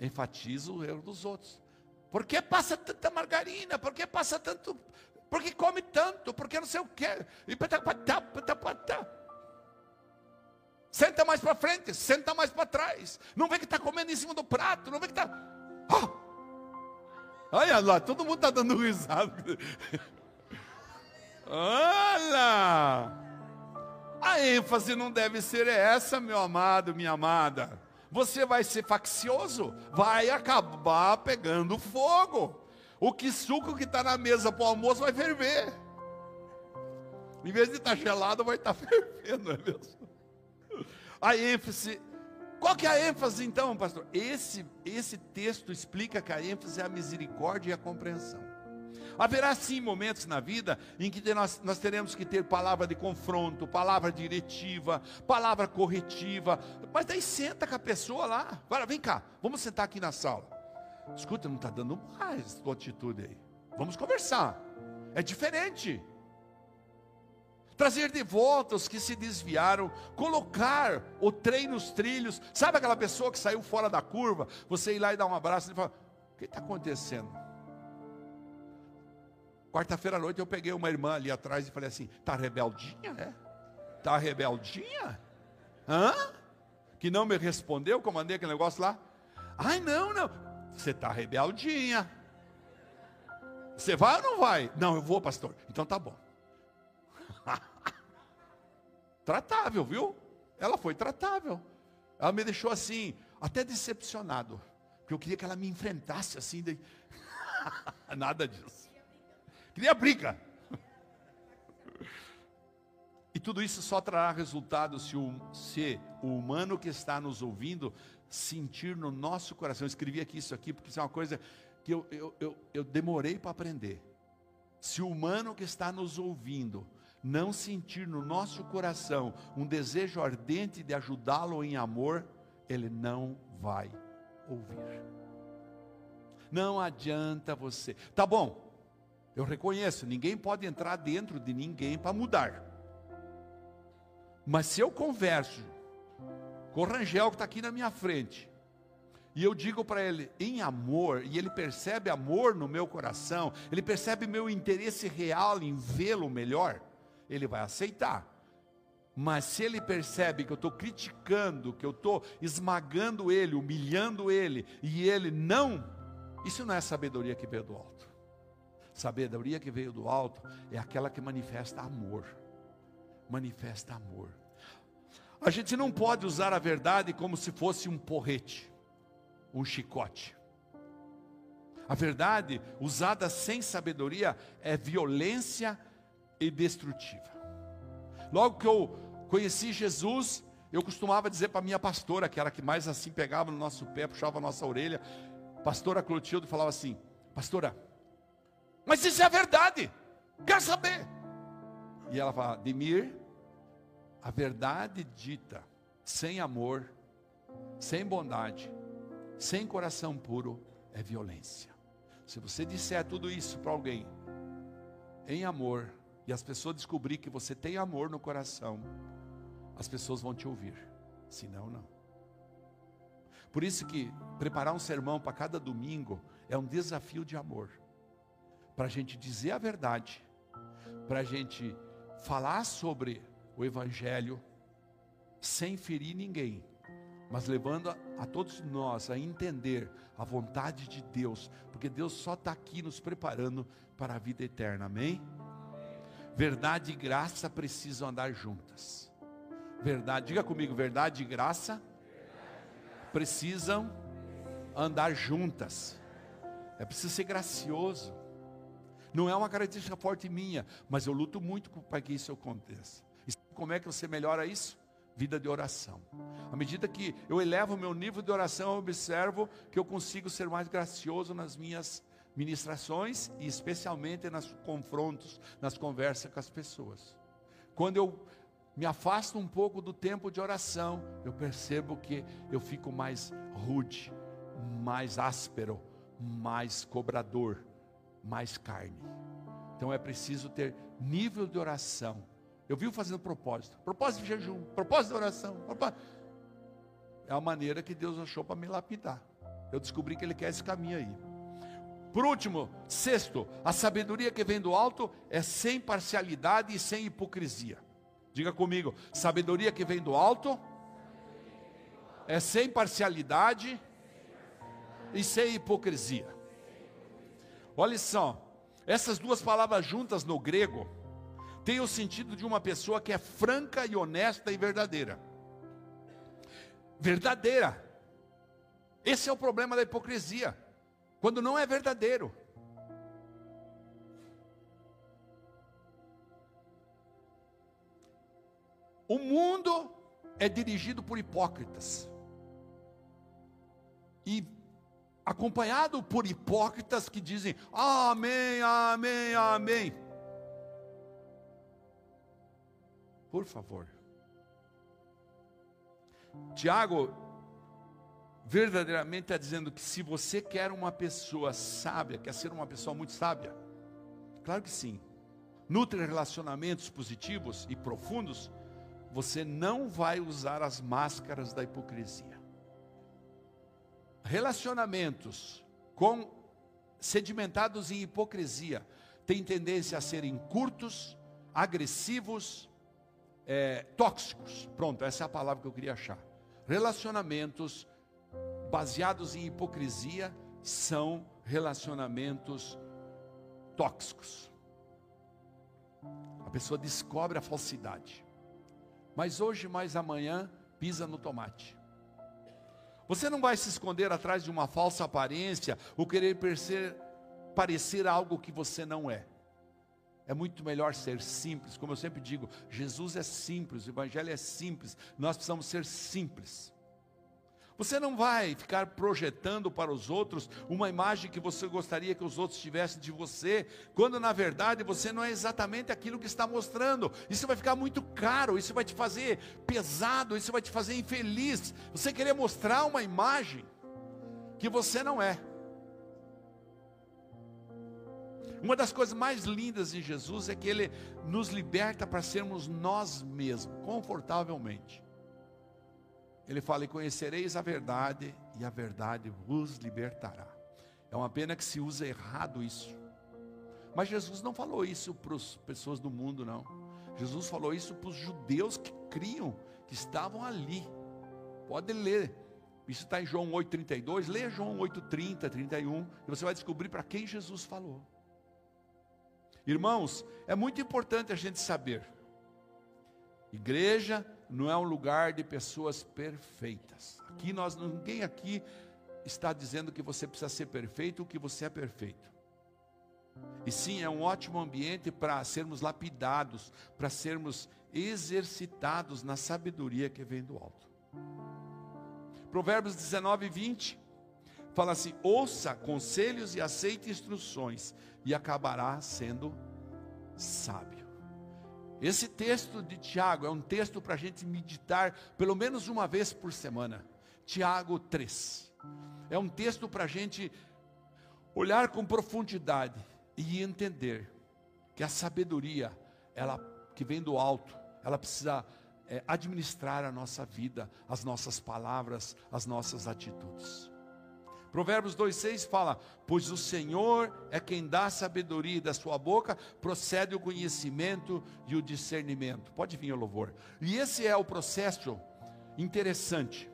enfatiza o erro dos outros. Por que passa tanta margarina? Por que passa tanto? Por que come tanto? Por que não sei o quê? E Senta mais para frente, senta mais para trás. Não vê que está comendo em cima do prato, não vê que está. Oh! Olha lá, todo mundo está dando risada. Olha! A ênfase não deve ser essa, meu amado, minha amada você vai ser faccioso, vai acabar pegando fogo. O que suco que está na mesa para o almoço vai ferver. Em vez de estar tá gelado, vai estar tá fervendo, não é mesmo? A ênfase. Qual que é a ênfase então, pastor? Esse, esse texto explica que a ênfase é a misericórdia e a compreensão. Haverá sim momentos na vida em que nós, nós teremos que ter palavra de confronto, palavra diretiva, palavra corretiva, mas daí senta com a pessoa lá, fala, vem cá, vamos sentar aqui na sala. Escuta, não está dando mais tua atitude aí. Vamos conversar. É diferente. Trazer de volta os que se desviaram, colocar o trem nos trilhos. Sabe aquela pessoa que saiu fora da curva? Você ir lá e dar um abraço e fala: O que está acontecendo? Quarta-feira à noite eu peguei uma irmã ali atrás e falei assim: Está rebeldinha, né? Está rebeldinha? Hã? Que não me respondeu, comandei aquele negócio lá. Ai, não, não. Você está rebeldinha. Você vai ou não vai? Não, eu vou, pastor. Então tá bom. tratável, viu? Ela foi tratável. Ela me deixou assim, até decepcionado. Porque eu queria que ela me enfrentasse assim. De... Nada disso. Queria briga. E tudo isso só trará resultado se o, se o humano que está nos ouvindo sentir no nosso coração. Eu escrevi aqui isso aqui, porque isso é uma coisa que eu, eu, eu, eu demorei para aprender. Se o humano que está nos ouvindo não sentir no nosso coração um desejo ardente de ajudá-lo em amor, ele não vai ouvir. Não adianta você. Tá bom, eu reconheço, ninguém pode entrar dentro de ninguém para mudar. Mas se eu converso com o Rangel que está aqui na minha frente, e eu digo para ele em amor, e ele percebe amor no meu coração, ele percebe meu interesse real em vê-lo melhor, ele vai aceitar. Mas se ele percebe que eu estou criticando, que eu estou esmagando ele, humilhando ele, e ele não, isso não é sabedoria que alto. Sabedoria que veio do alto é aquela que manifesta amor. Manifesta amor. A gente não pode usar a verdade como se fosse um porrete, um chicote. A verdade usada sem sabedoria é violência e destrutiva. Logo que eu conheci Jesus, eu costumava dizer para minha pastora, que era a que mais assim pegava no nosso pé, puxava a nossa orelha, pastora Clotilde falava assim: Pastora, mas isso é verdade, quer saber? E ela fala: Demir, a verdade dita sem amor, sem bondade, sem coração puro, é violência. Se você disser tudo isso para alguém, em amor, e as pessoas descobrir que você tem amor no coração, as pessoas vão te ouvir. Senão, não. Por isso que preparar um sermão para cada domingo é um desafio de amor. Para a gente dizer a verdade, para a gente falar sobre o Evangelho, sem ferir ninguém, mas levando a, a, todos nós a entender a vontade de Deus, porque Deus só está aqui nos preparando para a vida eterna, amém? Verdade e graça precisam andar juntas. Verdade, diga comigo, verdade e graça precisam andar juntas. É preciso ser gracioso. Não é uma característica forte minha, mas eu luto muito para que isso aconteça. E como é que você melhora isso? Vida de oração. À medida que eu elevo o meu nível de oração, eu observo que eu consigo ser mais gracioso nas minhas ministrações e especialmente nos confrontos, nas conversas com as pessoas. Quando eu me afasto um pouco do tempo de oração, eu percebo que eu fico mais rude, mais áspero, mais cobrador, mais carne. Então é preciso ter nível de oração. Eu vivo fazendo propósito, propósito de jejum, propósito de oração. Propósito. É a maneira que Deus achou para me lapidar. Eu descobri que Ele quer esse caminho aí. Por último, sexto, a sabedoria que vem do alto é sem parcialidade e sem hipocrisia. Diga comigo, sabedoria que vem do alto é sem parcialidade e sem hipocrisia. Olha só, essas duas palavras juntas no grego têm o sentido de uma pessoa que é franca e honesta e verdadeira. Verdadeira. Esse é o problema da hipocrisia quando não é verdadeiro. O mundo é dirigido por hipócritas. E acompanhado por hipócritas que dizem amém, amém, amém. Por favor. Tiago verdadeiramente está dizendo que se você quer uma pessoa sábia, quer ser uma pessoa muito sábia, claro que sim, nutre relacionamentos positivos e profundos, você não vai usar as máscaras da hipocrisia. Relacionamentos com sedimentados em hipocrisia têm tendência a serem curtos, agressivos, é, tóxicos. Pronto, essa é a palavra que eu queria achar. Relacionamentos baseados em hipocrisia são relacionamentos tóxicos. A pessoa descobre a falsidade. Mas hoje, mais amanhã, pisa no tomate. Você não vai se esconder atrás de uma falsa aparência ou querer parecer, parecer algo que você não é. É muito melhor ser simples, como eu sempre digo, Jesus é simples, o Evangelho é simples, nós precisamos ser simples. Você não vai ficar projetando para os outros uma imagem que você gostaria que os outros tivessem de você, quando na verdade você não é exatamente aquilo que está mostrando. Isso vai ficar muito caro, isso vai te fazer pesado, isso vai te fazer infeliz. Você querer mostrar uma imagem que você não é. Uma das coisas mais lindas em Jesus é que Ele nos liberta para sermos nós mesmos, confortavelmente. Ele fala: E conhecereis a verdade, e a verdade vos libertará. É uma pena que se usa errado isso. Mas Jesus não falou isso para as pessoas do mundo, não. Jesus falou isso para os judeus que criam, que estavam ali. Pode ler. Isso está em João 8,32. Leia João 8,30, 31. E você vai descobrir para quem Jesus falou. Irmãos, é muito importante a gente saber. Igreja não é um lugar de pessoas perfeitas. Aqui nós ninguém aqui está dizendo que você precisa ser perfeito ou que você é perfeito. E sim, é um ótimo ambiente para sermos lapidados, para sermos exercitados na sabedoria que vem do alto. Provérbios 19, 20 fala assim: ouça conselhos e aceite instruções, e acabará sendo sábio. Esse texto de Tiago é um texto para a gente meditar pelo menos uma vez por semana. Tiago 3. É um texto para a gente olhar com profundidade e entender que a sabedoria, ela que vem do alto, ela precisa é, administrar a nossa vida, as nossas palavras, as nossas atitudes. Provérbios 2,6 fala: Pois o Senhor é quem dá sabedoria, e da sua boca procede o conhecimento e o discernimento. Pode vir o louvor. E esse é o processo interessante.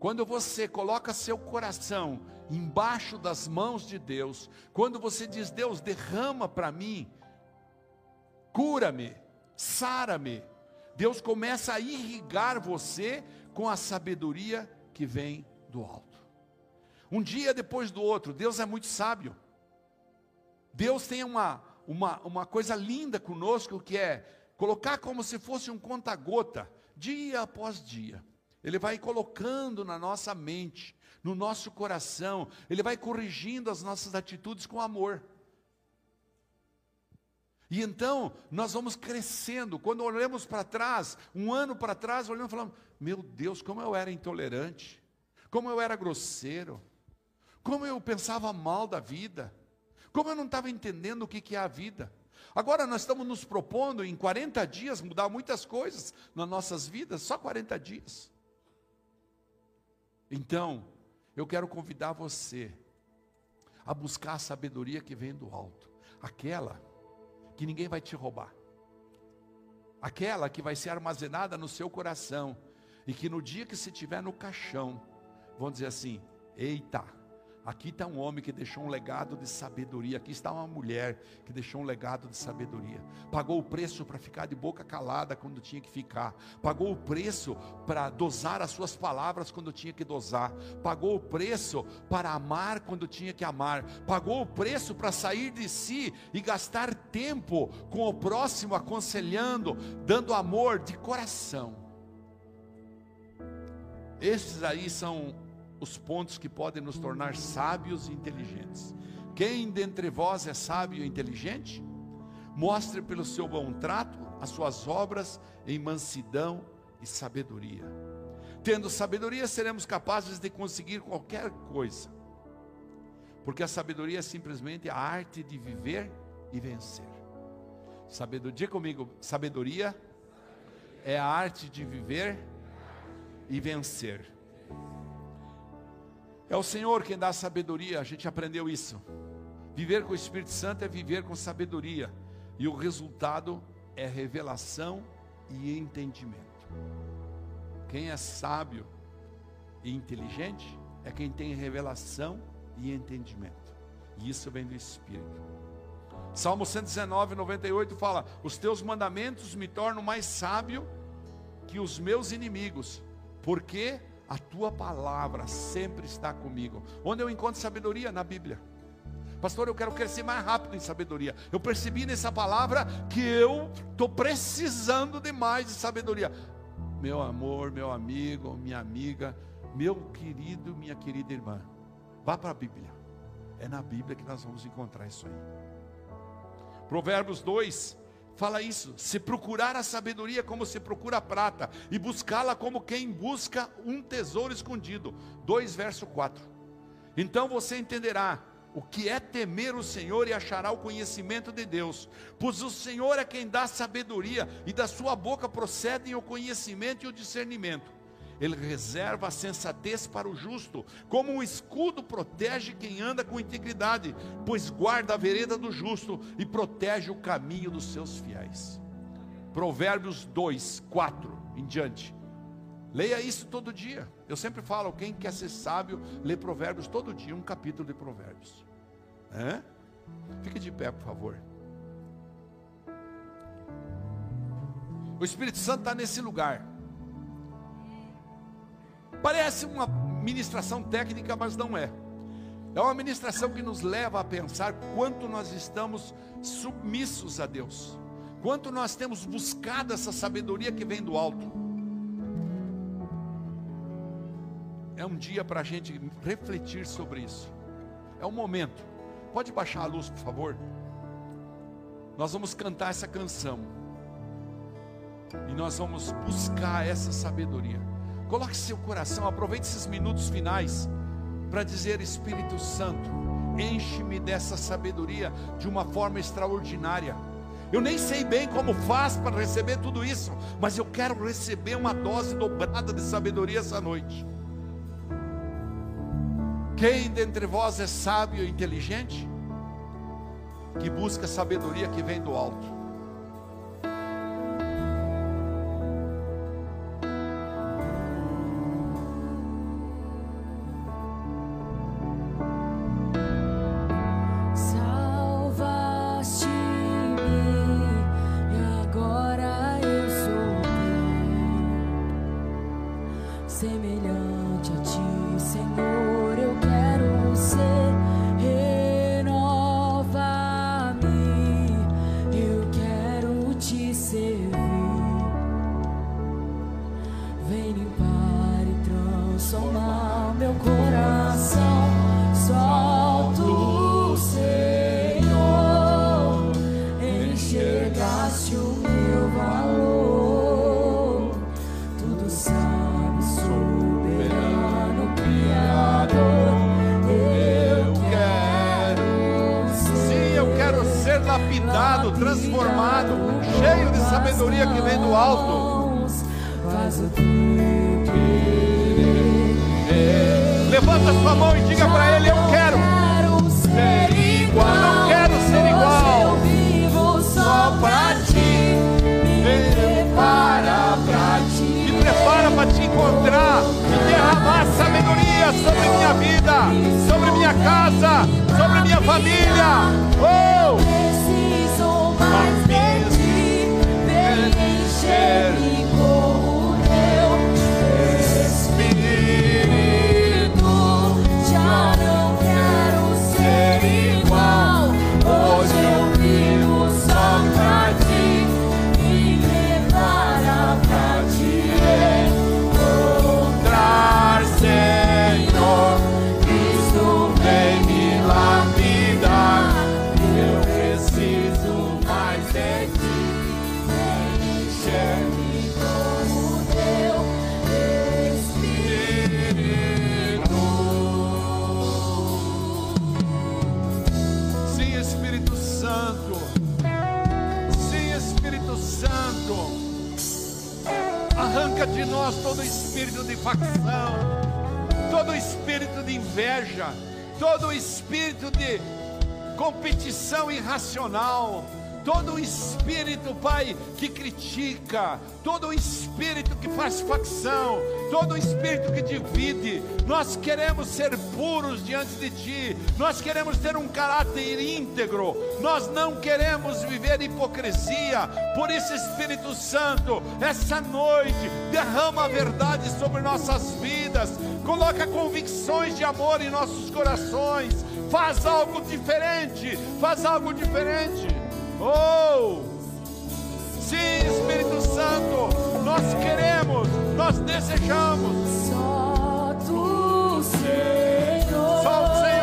Quando você coloca seu coração embaixo das mãos de Deus, quando você diz: Deus, derrama para mim, cura-me, sara-me, Deus começa a irrigar você com a sabedoria que vem do alto. Um dia depois do outro, Deus é muito sábio. Deus tem uma, uma, uma coisa linda conosco que é colocar como se fosse um conta-gota, dia após dia. Ele vai colocando na nossa mente, no nosso coração, ele vai corrigindo as nossas atitudes com amor. E então nós vamos crescendo. Quando olhamos para trás, um ano para trás, olhamos e falamos: Meu Deus, como eu era intolerante, como eu era grosseiro, como eu pensava mal da vida, como eu não estava entendendo o que, que é a vida. Agora nós estamos nos propondo em 40 dias mudar muitas coisas nas nossas vidas, só 40 dias. Então, eu quero convidar você a buscar a sabedoria que vem do alto, aquela que ninguém vai te roubar, aquela que vai ser armazenada no seu coração, e que no dia que você estiver no caixão, vão dizer assim: eita, Aqui está um homem que deixou um legado de sabedoria. Aqui está uma mulher que deixou um legado de sabedoria. Pagou o preço para ficar de boca calada quando tinha que ficar. Pagou o preço para dosar as suas palavras quando tinha que dosar. Pagou o preço para amar quando tinha que amar. Pagou o preço para sair de si e gastar tempo com o próximo, aconselhando, dando amor de coração. Esses aí são os pontos que podem nos tornar sábios e inteligentes. Quem dentre vós é sábio e inteligente? Mostre pelo seu bom trato as suas obras em mansidão e sabedoria. Tendo sabedoria, seremos capazes de conseguir qualquer coisa. Porque a sabedoria é simplesmente a arte de viver e vencer. Sabedoria, diga comigo, sabedoria é a arte de viver e vencer. É o Senhor quem dá sabedoria, a gente aprendeu isso. Viver com o Espírito Santo é viver com sabedoria, e o resultado é revelação e entendimento. Quem é sábio e inteligente é quem tem revelação e entendimento, e isso vem do Espírito. Salmo 119, 98 fala: Os teus mandamentos me tornam mais sábio que os meus inimigos, porque a tua palavra sempre está comigo. Onde eu encontro sabedoria? Na Bíblia. Pastor, eu quero crescer mais rápido em sabedoria. Eu percebi nessa palavra que eu estou precisando de mais de sabedoria. Meu amor, meu amigo, minha amiga, meu querido, minha querida irmã, vá para a Bíblia. É na Bíblia que nós vamos encontrar isso aí. Provérbios 2, fala isso: se procurar a sabedoria como se procura a prata, e buscá-la como quem busca um tesouro escondido. 2 verso 4. Então você entenderá o que é temer o Senhor e achará o conhecimento de Deus, pois o Senhor é quem dá sabedoria, e da sua boca procedem o conhecimento e o discernimento. Ele reserva a sensatez para o justo, como um escudo protege quem anda com integridade, pois guarda a vereda do justo e protege o caminho dos seus fiéis. Provérbios 2, 4 em diante. Leia isso todo dia. Eu sempre falo, quem quer ser sábio, lê Provérbios todo dia, um capítulo de Provérbios. É? Fique de pé, por favor. O Espírito Santo está nesse lugar. Parece uma ministração técnica, mas não é. É uma ministração que nos leva a pensar quanto nós estamos submissos a Deus, quanto nós temos buscado essa sabedoria que vem do alto. É um dia para a gente refletir sobre isso. É um momento. Pode baixar a luz, por favor? Nós vamos cantar essa canção. E nós vamos buscar essa sabedoria. Coloque seu coração, aproveite esses minutos finais para dizer: Espírito Santo, enche-me dessa sabedoria de uma forma extraordinária. Eu nem sei bem como faz para receber tudo isso, mas eu quero receber uma dose dobrada de sabedoria essa noite. Quem dentre vós é sábio e inteligente? Que busca sabedoria que vem do alto. Facção, todo espírito de inveja, todo espírito de competição irracional todo espírito, Pai, que critica, todo espírito faz facção, todo espírito que divide, nós queremos ser puros diante de Ti, nós queremos ter um caráter íntegro, nós não queremos viver hipocrisia, por isso, Espírito Santo, essa noite, derrama a verdade sobre nossas vidas, coloca convicções de amor em nossos corações, faz algo diferente, faz algo diferente. Oh! Sim, Espírito Santo, nós queremos, nós desejamos. Só tu, Senhor. Só o Senhor.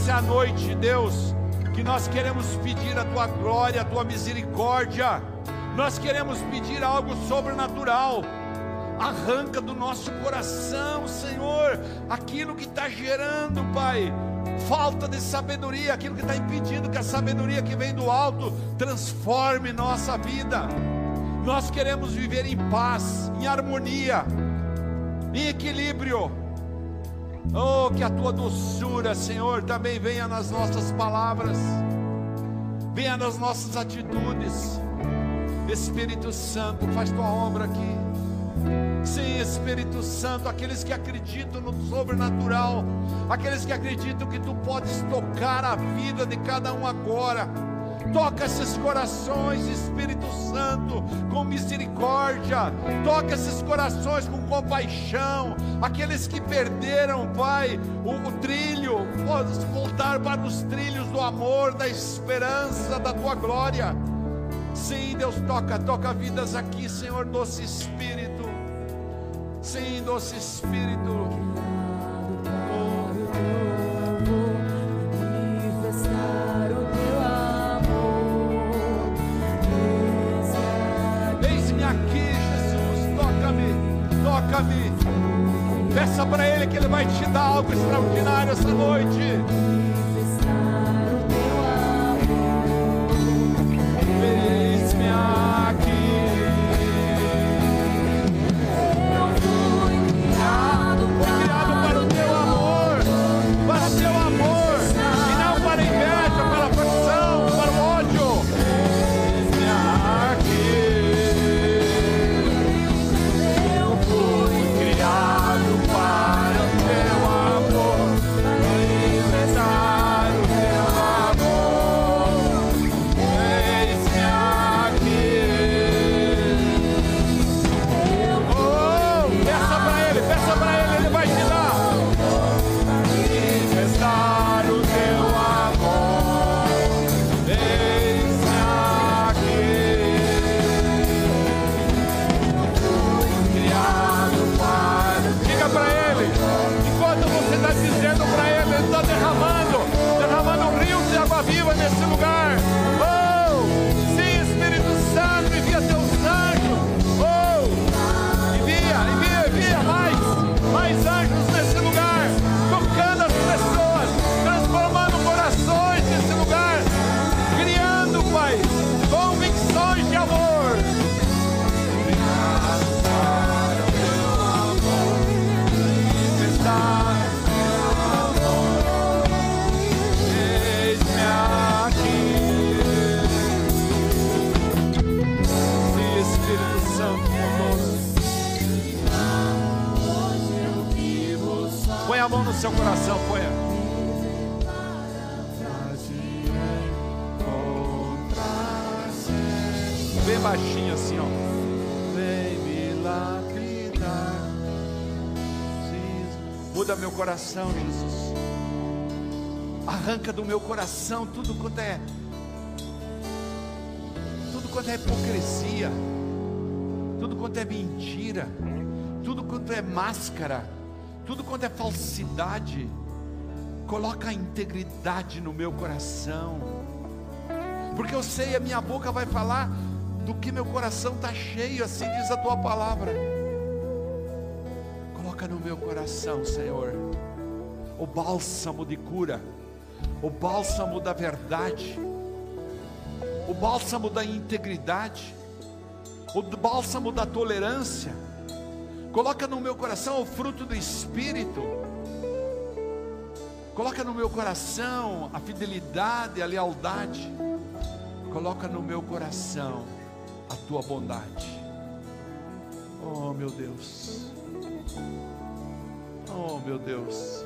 Essa é a noite, Deus, que nós queremos pedir a tua glória, a tua misericórdia. Nós queremos pedir algo sobrenatural. Arranca do nosso coração, Senhor, aquilo que está gerando, Pai, falta de sabedoria, aquilo que está impedindo que a sabedoria que vem do alto transforme nossa vida. Nós queremos viver em paz, em harmonia, em equilíbrio. Oh, que a tua doçura, Senhor, também venha nas nossas palavras, venha nas nossas atitudes. Espírito Santo, faz tua obra aqui. Sim, Espírito Santo, aqueles que acreditam no sobrenatural, aqueles que acreditam que tu podes tocar a vida de cada um agora. Toca esses corações, Espírito Santo, com misericórdia. Toca esses corações com compaixão. Aqueles que perderam, Pai, o, o trilho, voltar para os trilhos do amor, da esperança, da tua glória. Sim, Deus toca, toca vidas aqui, Senhor, doce Espírito. Sim, doce Espírito. Para Ele que Ele vai te dar algo extraordinário essa noite. Coração, Jesus. Arranca do meu coração tudo quanto é tudo quanto é hipocrisia, tudo quanto é mentira, tudo quanto é máscara, tudo quanto é falsidade. Coloca a integridade no meu coração. Porque eu sei, a minha boca vai falar do que meu coração está cheio, assim diz a tua palavra. Coloca no meu coração, Senhor, o bálsamo de cura, o bálsamo da verdade, o bálsamo da integridade, o bálsamo da tolerância. Coloca no meu coração o fruto do Espírito. Coloca no meu coração a fidelidade, a lealdade. Coloca no meu coração a tua bondade. Oh, meu Deus. Oh, meu Deus.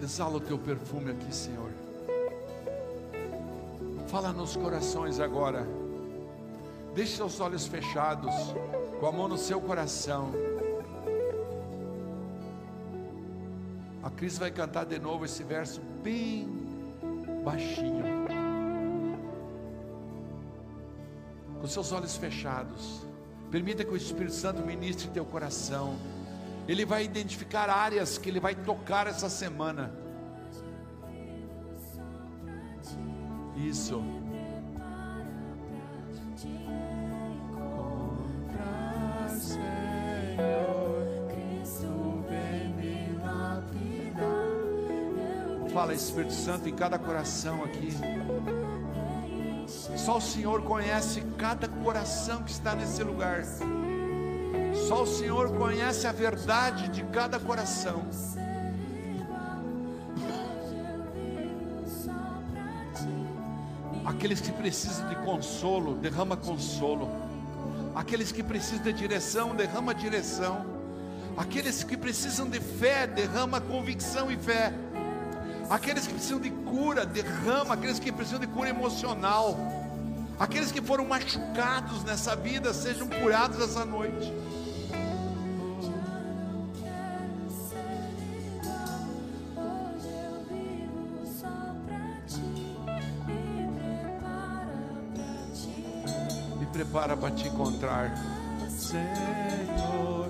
Exala o teu perfume aqui, Senhor. Fala nos corações agora. Deixe seus olhos fechados, com a mão no seu coração. A Cris vai cantar de novo esse verso bem baixinho. Com seus olhos fechados. Permita que o Espírito Santo ministre teu coração. Ele vai identificar áreas que ele vai tocar essa semana. Isso. Fala Espírito Santo em cada coração aqui. Só o Senhor conhece cada coração que está nesse lugar. Só o Senhor conhece a verdade de cada coração. Aqueles que precisam de consolo, derrama consolo. Aqueles que precisam de direção, derrama direção. Aqueles que precisam de fé, derrama convicção e fé. Aqueles que precisam de cura, derrama. Aqueles que precisam de cura emocional. Aqueles que foram machucados nessa vida, sejam curados essa noite. Prepara para te encontrar. Senhor,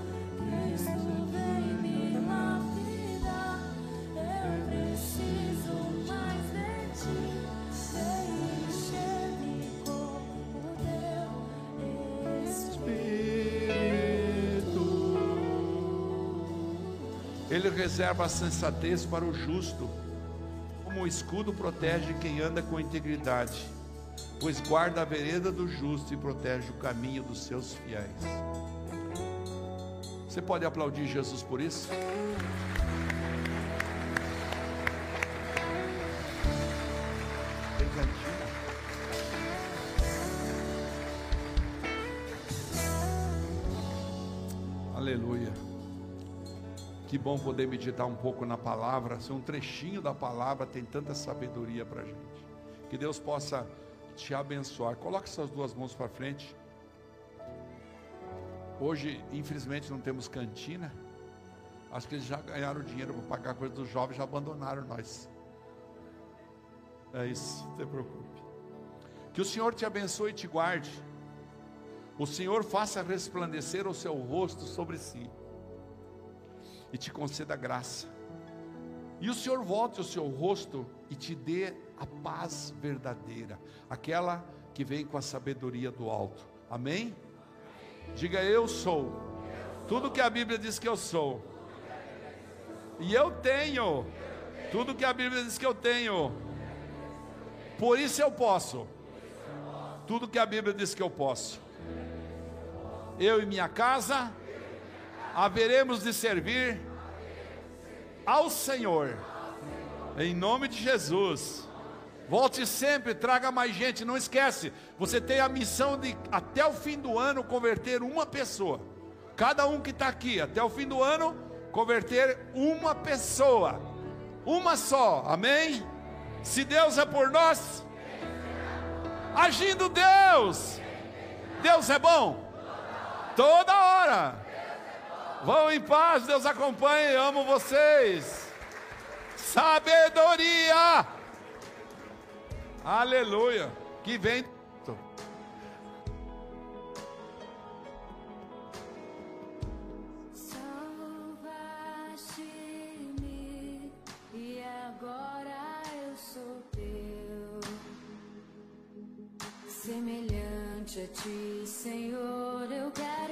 Ele reserva a sensatez para o justo, como o escudo protege quem anda com integridade, pois guarda a vereda do justo e protege o caminho dos seus fiéis. Você pode aplaudir Jesus por isso? Aleluia. Que bom poder meditar um pouco na palavra. Se um trechinho da palavra tem tanta sabedoria para gente. Que Deus possa te abençoar. Coloque suas duas mãos para frente. Hoje, infelizmente, não temos cantina. Acho que eles já ganharam dinheiro para pagar coisa dos jovens, já abandonaram nós. É isso, não se preocupe. Que o Senhor te abençoe e te guarde. O Senhor faça resplandecer o seu rosto sobre si e te conceda graça. E o Senhor volte o seu rosto e te dê a paz verdadeira, aquela que vem com a sabedoria do alto. Amém? Diga eu sou tudo que a Bíblia diz que eu sou. E eu tenho tudo que a Bíblia diz que eu tenho. Por isso eu posso. Tudo que a Bíblia diz que eu posso. Eu e minha casa haveremos de servir ao Senhor. Em nome de Jesus. Volte sempre, traga mais gente. Não esquece, você tem a missão de até o fim do ano converter uma pessoa. Cada um que está aqui, até o fim do ano, converter uma pessoa. Uma só, amém? Se Deus é por nós, agindo Deus, Deus é bom, toda hora. Vão em paz, Deus acompanhe, amo vocês. Sabedoria. Aleluia. Que vem. Semelhante a ti, Senhor, eu quero.